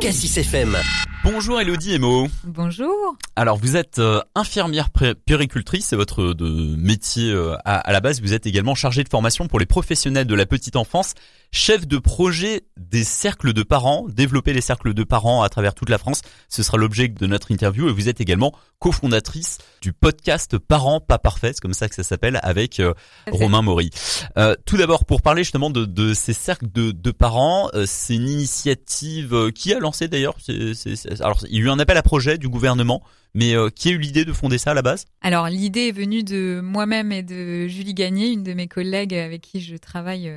Cassis FM. Bonjour Elodie Emo. Bonjour. Alors vous êtes euh, infirmière péricultrice, c'est votre de métier euh, à, la base. Vous êtes également chargée de formation pour les professionnels de la petite enfance, chef de projet des cercles de parents, développer les cercles de parents à travers toute la France. Ce sera l'objet de notre interview et vous êtes également cofondatrice du podcast Parents pas parfaits, c'est comme ça que ça s'appelle, avec euh, Romain Maury. tout d'abord pour parler justement de, ces cercles de, de parents, c'est une initiative qui a lancé d'ailleurs. alors il y a eu un appel à projet du gouvernement, mais euh, qui a eu l'idée de fonder ça à la base? Alors l'idée est venue de moi-même et de Julie Gagné, une de mes collègues avec qui je travaille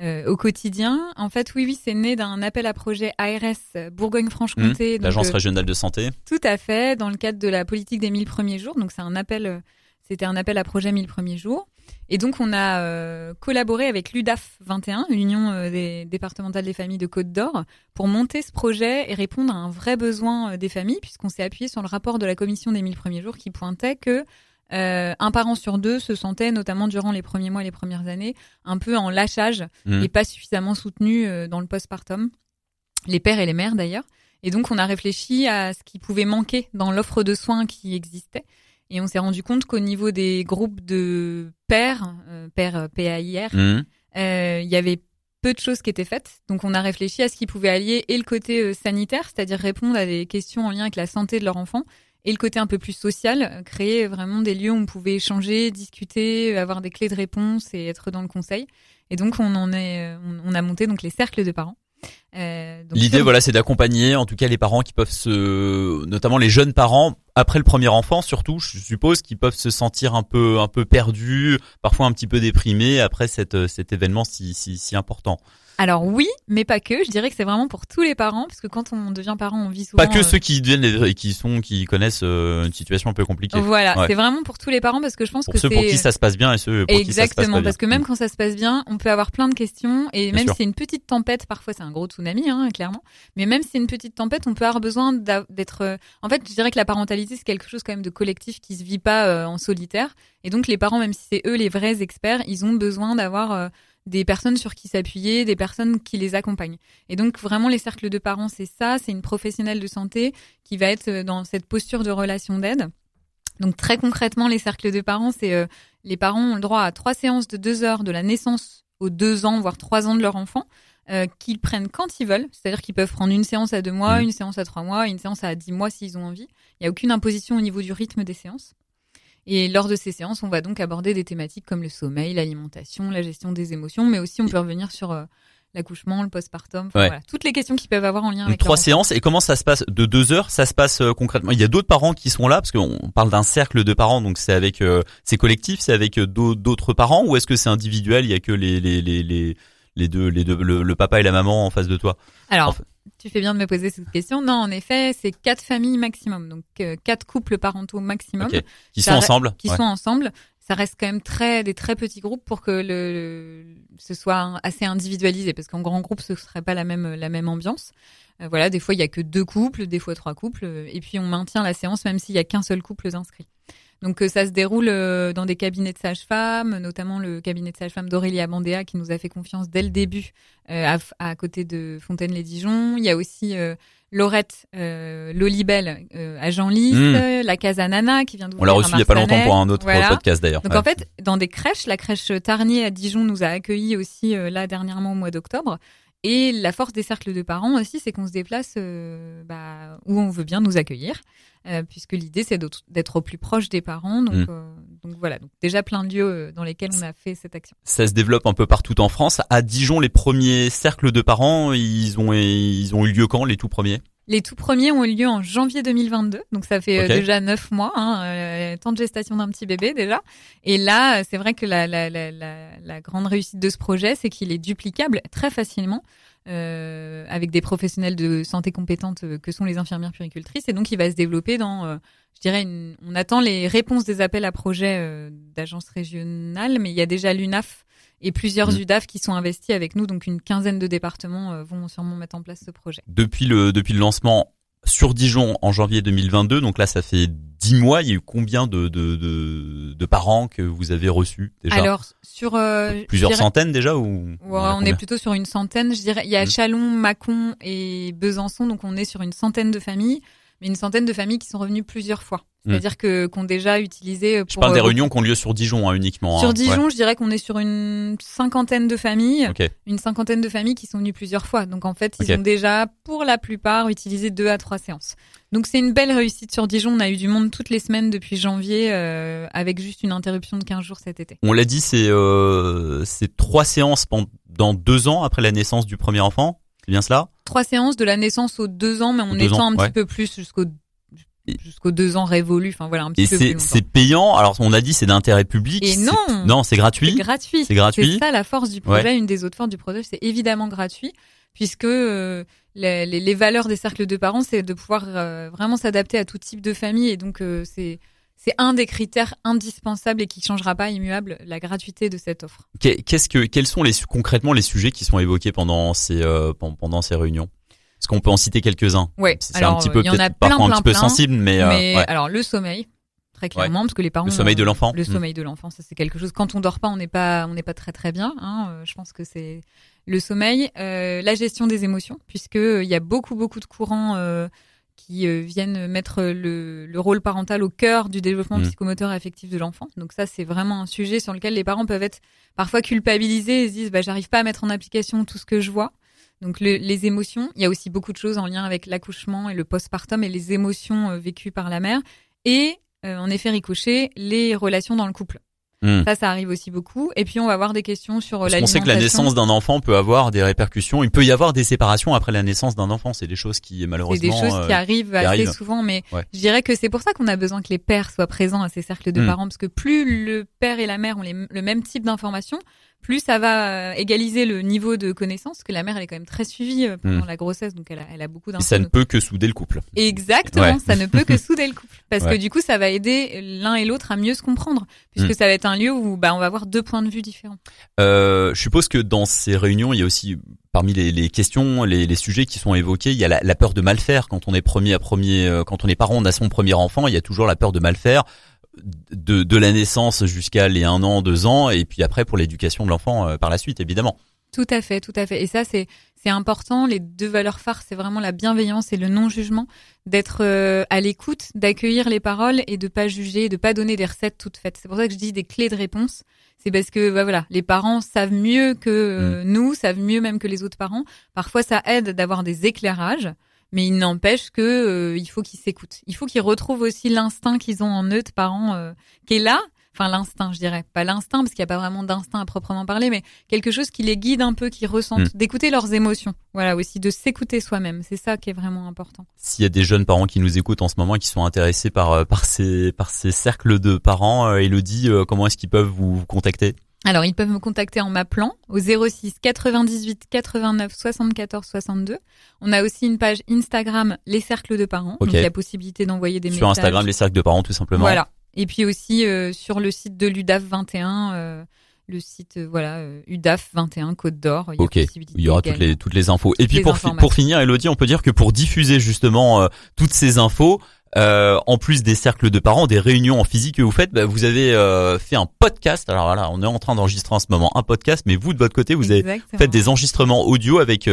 euh, euh, au quotidien. En fait, oui, oui, c'est né d'un appel à projet ARS Bourgogne-Franche-Comté. Mmh, L'agence régionale de santé. Tout à fait, dans le cadre de la politique des 1000 premiers jours. Donc c'est un appel, c'était un appel à projet 1000 premiers jours. Et donc, on a euh, collaboré avec l'UDAF 21, l'Union euh, des départementales des familles de Côte d'Or, pour monter ce projet et répondre à un vrai besoin euh, des familles, puisqu'on s'est appuyé sur le rapport de la commission des 1000 premiers jours qui pointait que un parent sur deux se sentait, notamment durant les premiers mois et les premières années, un peu en lâchage mmh. et pas suffisamment soutenu dans le postpartum, les pères et les mères d'ailleurs. Et donc, on a réfléchi à ce qui pouvait manquer dans l'offre de soins qui existait. Et on s'est rendu compte qu'au niveau des groupes de pères, euh, pères euh, PAIR, mmh. euh, il y avait peu de choses qui étaient faites. Donc on a réfléchi à ce qui pouvait allier et le côté euh, sanitaire, c'est-à-dire répondre à des questions en lien avec la santé de leur enfant, et le côté un peu plus social, créer vraiment des lieux où on pouvait échanger, discuter, avoir des clés de réponse et être dans le conseil. Et donc on en est, on a monté donc les cercles de parents. Euh, L'idée, voilà, c'est d'accompagner, en tout cas, les parents qui peuvent se, notamment les jeunes parents, après le premier enfant, surtout, je suppose, qui peuvent se sentir un peu, un peu perdus, parfois un petit peu déprimés après cette, cet événement si, si, si important. Alors oui, mais pas que. Je dirais que c'est vraiment pour tous les parents, parce que quand on devient parent, on vit souvent. Pas que euh, ceux qui deviennent et qui sont, qui connaissent euh, une situation un peu compliquée. Voilà, c'est vraiment pour tous les parents parce que je pense pour que ceux pour qui ça se passe bien et ceux pour Exactement, qui ça se passe pas parce que même quand ça se passe bien, on peut avoir plein de questions et même si c'est une petite tempête, parfois c'est un gros tsunami, hein, clairement. Mais même si c'est une petite tempête, on peut avoir besoin d'être. Euh, en fait, je dirais que la parentalité c'est quelque chose quand même de collectif qui se vit pas en solitaire. Et donc les parents, même si c'est eux les vrais experts, ils ont besoin d'avoir des personnes sur qui s'appuyer, des personnes qui les accompagnent. Et donc vraiment les cercles de parents, c'est ça, c'est une professionnelle de santé qui va être euh, dans cette posture de relation d'aide. Donc très concrètement, les cercles de parents, c'est euh, les parents ont le droit à trois séances de deux heures de la naissance aux deux ans, voire trois ans de leur enfant, euh, qu'ils prennent quand ils veulent. C'est-à-dire qu'ils peuvent prendre une séance à deux mois, mmh. une séance à trois mois, une séance à dix mois s'ils ont envie. Il n'y a aucune imposition au niveau du rythme des séances. Et lors de ces séances, on va donc aborder des thématiques comme le sommeil, l'alimentation, la gestion des émotions, mais aussi on peut revenir sur euh, l'accouchement, le postpartum, voilà, toutes les questions qui peuvent avoir en lien avec trois séances. Et comment ça se passe de deux heures Ça se passe euh, concrètement? Il y a d'autres parents qui sont là parce qu'on parle d'un cercle de parents, donc c'est avec euh, c'est collectif, c'est avec d'autres parents ou est-ce que c'est individuel Il y a que les les les les, les deux les deux le, papa et la maman en face de toi. Alors. Tu fais bien de me poser cette question. Non, en effet, c'est quatre familles maximum, donc euh, quatre couples parentaux maximum qui sont ensemble. Qui sont ensemble. Ça reste quand même très des très petits groupes pour que le, ce soit assez individualisé, parce qu'en grand groupe ce serait pas la même la même ambiance. Euh, voilà, des fois il y a que deux couples, des fois trois couples, et puis on maintient la séance même s'il y a qu'un seul couple d'inscrits. Donc euh, ça se déroule euh, dans des cabinets de sages-femmes, notamment le cabinet de sages-femmes d'Aurélie Abandéa qui nous a fait confiance dès le début euh, à, côté de Fontaine-les-Dijon. Il y a aussi Laurette Lolibel à Genlis, mmh. la Casa Nana qui vient d'ouvrir On l'a reçu il y a pas longtemps pour un autre podcast d'ailleurs. Donc en fait, dans des crèches, la crèche Tarnier à Dijon nous a accueillis aussi là dernièrement au mois d'octobre. Et la force des cercles de parents aussi, c'est qu'on se déplace bah, où on veut bien nous accueillir. Euh, puisque l'idée c'est d'être au plus proche des parents. Donc, mm. euh, donc voilà, donc déjà plein de lieux euh, dans lesquels on a fait cette action. Ça se développe un peu partout en France. À Dijon, les premiers cercles de parents, ils ont ils ont eu lieu quand les tout premiers? Les tout premiers ont eu lieu en janvier 2022, donc ça fait déjà neuf mois, hein, temps de gestation d'un petit bébé déjà. Et là, c'est vrai que la, la, la, la, grande réussite de ce projet, c'est qu'il est duplicable très facilement euh, avec des professionnels de santé compétentes euh, que sont les infirmières puricultrices. Et donc, il va se développer dans, euh, je dirais, on attend les réponses des appels à projets euh, d'agences régionales, mais il y a déjà l'UNAF et plusieurs mmh. UDAF qui sont investis avec nous. Donc, une quinzaine de départements vont sûrement mettre en place ce projet. Depuis le, depuis le lancement, sur Dijon en janvier 2022. Donc là, ça fait dix mois. Il y a eu combien de, de, de, de parents que vous avez reçus déjà? Alors sur euh, plusieurs dirais- centaines déjà ou Ouais, on on est plutôt sur une centaine, je dirais. Il y a Mm. Chalon, Mâcon et Besançon, donc on est sur une centaine de familles, mais une centaine de familles qui sont revenues plusieurs fois. C'est-à-dire que qu'on déjà utilisé pour Je parle des euh, réunions qui ont lieu sur Dijon hein, uniquement. Sur hein. Dijon, je dirais qu'on est sur une cinquantaine de familles, une cinquantaine de familles qui sont venues plusieurs fois. Donc en fait, ils ont déjà, pour la plupart, utilisé deux à trois séances. Donc c'est une belle réussite sur Dijon. On a eu du monde toutes les semaines depuis janvier, euh, avec juste une interruption de 15 jours cet été. On l'a dit, c'est euh, c'est trois séances pendant deux ans après la naissance du premier enfant. C'est bien cela Trois séances de la naissance aux deux ans, mais on étend ans, un ouais. petit peu plus jusqu'au Et- jusqu'aux deux ans révolus. Enfin voilà, un petit Et peu c'est plus c'est payant. Alors on a dit c'est d'intérêt public. Et non non, c'est gratuit. C'est gratuit. C'est gratuit. C'est ça la force du projet. Une des autres forces du projet, c'est évidemment gratuit, puisque euh, les, les- les valeurs des cercles de parents, c'est de pouvoir euh, vraiment s'adapter à tout type de famille, et donc euh, c'est c'est un des critères indispensables et qui changera pas immuable la gratuité de cette offre. Qu'est- Qu'est-ce que quels sont les concrètement les sujets qui sont évoqués pendant ces euh, pen- pendant ces réunions? Est-ce qu'on peut en citer quelques-uns? Ouais. C'est un petit peu il y en a peut-être plein, parfois un plein, petit peu plein. sensible, mais, euh, ouais. alors le sommeil, très clairement, parce que les parents Le sommeil de l'enfant? Le Mm. sommeil de l'enfant, ça c'est quelque chose. Quand on dort pas, on n'est pas, on n'est pas très très bien. Hein, euh, je pense que c'est le sommeil, euh, la gestion des émotions, puisque euh, il y a beaucoup beaucoup de courants euh, qui euh, viennent mettre le, le rôle parental au cœur du développement Mm. psychomoteur et affectif de l'enfant. Donc ça, c'est vraiment un sujet sur lequel les parents peuvent être parfois culpabilisés et se disent, bah j'arrive pas à mettre en application tout ce que je vois. Donc le- les émotions, il y a aussi beaucoup de choses en lien avec l'accouchement et le postpartum et les émotions euh, vécues par la mère et euh, en effet ricochet les relations dans le couple. Mm. Ça, ça arrive aussi beaucoup. Et puis on va avoir des questions sur euh, Parce qu'on sait que la naissance d'un enfant peut avoir des répercussions. Il peut y avoir des séparations après la naissance d'un enfant. C'est des choses qui C'est malheureusement. des choses euh, qui arrivent assez arrivent. souvent, mais Ouais. je dirais que c'est pour ça qu'on a besoin que les pères soient présents à ces cercles de Mm. parents, parce que plus le père et la mère ont les- le même type d'informations, plus ça va euh, égaliser le niveau de connaissance, parce que la mère elle est quand même très suivie euh, pendant Mm. la grossesse, donc elle a, elle a beaucoup d'infos. ça ne peut que souder le couple. Exactement, Ouais. ça ne peut que souder le couple, parce Ouais. que du coup ça va aider l'un et l'autre à mieux se comprendre, puisque Mm. ça va être un lieu où bah, on va avoir deux points de vue différents. Euh, je suppose que dans ces réunions, il y a aussi parmi les, les questions, les, les sujets qui sont évoqués, il y a la, la peur de mal faire quand on est premier à premier, euh, quand on est parent, on a son premier enfant, il y a toujours la peur de mal faire de, de la naissance jusqu'à les un an, deux ans, et puis après pour l'éducation de l'enfant euh, par la suite, évidemment. Tout à fait, tout à fait. Et ça, c'est c'est important. Les deux valeurs phares, c'est vraiment la bienveillance et le non-jugement, d'être euh, à l'écoute, d'accueillir les paroles et de pas juger, de pas donner des recettes toutes faites. C'est pour ça que je dis des clés de réponse. C'est parce que bah, voilà, les parents savent mieux que euh, nous, savent mieux même que les autres parents. Parfois, ça aide d'avoir des éclairages. Mais il n'empêche que euh, il faut qu'ils s'écoutent. Il faut qu'ils retrouvent aussi l'instinct qu'ils ont en eux de parents, euh, qui est là. Enfin, l'instinct, je dirais. Pas l'instinct, parce qu'il n'y a pas vraiment d'instinct à proprement parler, mais quelque chose qui les guide un peu, qui ressentent, Mm. d'écouter leurs émotions. Voilà, aussi de s'écouter soi-même. C'est ça qui est vraiment important. S'il y a des jeunes parents qui nous écoutent en ce moment et qui sont intéressés par euh, par ces par ces cercles de parents, euh, Elodie, comment est-ce qu'ils peuvent vous contacter? Alors, ils peuvent me contacter en m'appelant au 06 98 89 74 62. On a aussi une page Instagram, les cercles de parents. Ok. Donc, il y a possibilité d'envoyer des Sur messages. Instagram, les cercles de parents, tout simplement. Voilà. Et puis aussi euh, sur le site de l'UDAF 21, euh, le site euh, voilà euh, UDAF 21 Côte d'Or. Il y a Ok. possibilité Il y aura toutes les toutes les infos. Et puis pour fi- pour finir, Elodie, on peut dire que pour diffuser justement euh, toutes ces infos, euh, en plus des cercles de parents, des réunions en physique que vous faites, bah, vous avez euh, fait un podcast. Alors voilà, on est en train d'enregistrer en ce moment un podcast, mais vous de votre côté, vous avez fait des enregistrements audio avec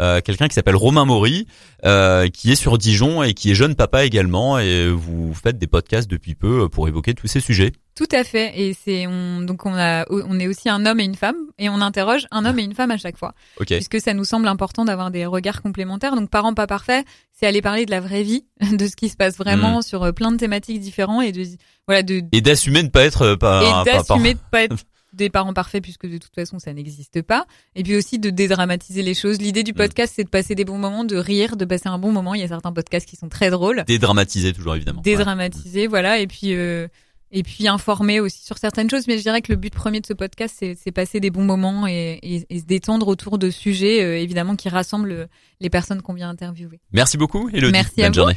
euh, quelqu'un qui s'appelle Romain Maury, euh, qui est sur Dijon et qui est jeune papa également, et vous faites des podcasts depuis peu euh, pour évoquer tous ces sujets. Tout à fait. Et c'est on donc on a on est aussi un homme et une femme et on interroge un homme et une femme à chaque fois Ok. puisque ça nous semble important d'avoir des regards complémentaires. Donc parents pas parfaits, c'est aller parler de la vraie vie, de ce qui se passe vraiment sur euh, plein de thématiques différentes et de voilà de Et d'assumer de pas être pas, et d'assumer de pas être des parents parfaits puisque de toute façon ça n'existe pas et puis aussi de dédramatiser les choses l'idée du podcast c'est de passer des bons moments de rire de passer un bon moment il y a certains podcasts qui sont très drôles dédramatiser toujours évidemment. Ouais. dédramatiser voilà et puis euh, et puis informer aussi sur certaines choses mais je dirais que le but premier de ce podcast c'est c'est passer des bons moments et, et, et se détendre autour de sujets euh, évidemment qui rassemblent les personnes qu'on vient interviewer Merci beaucoup, Elodie. Merci à Bonne vous. journée.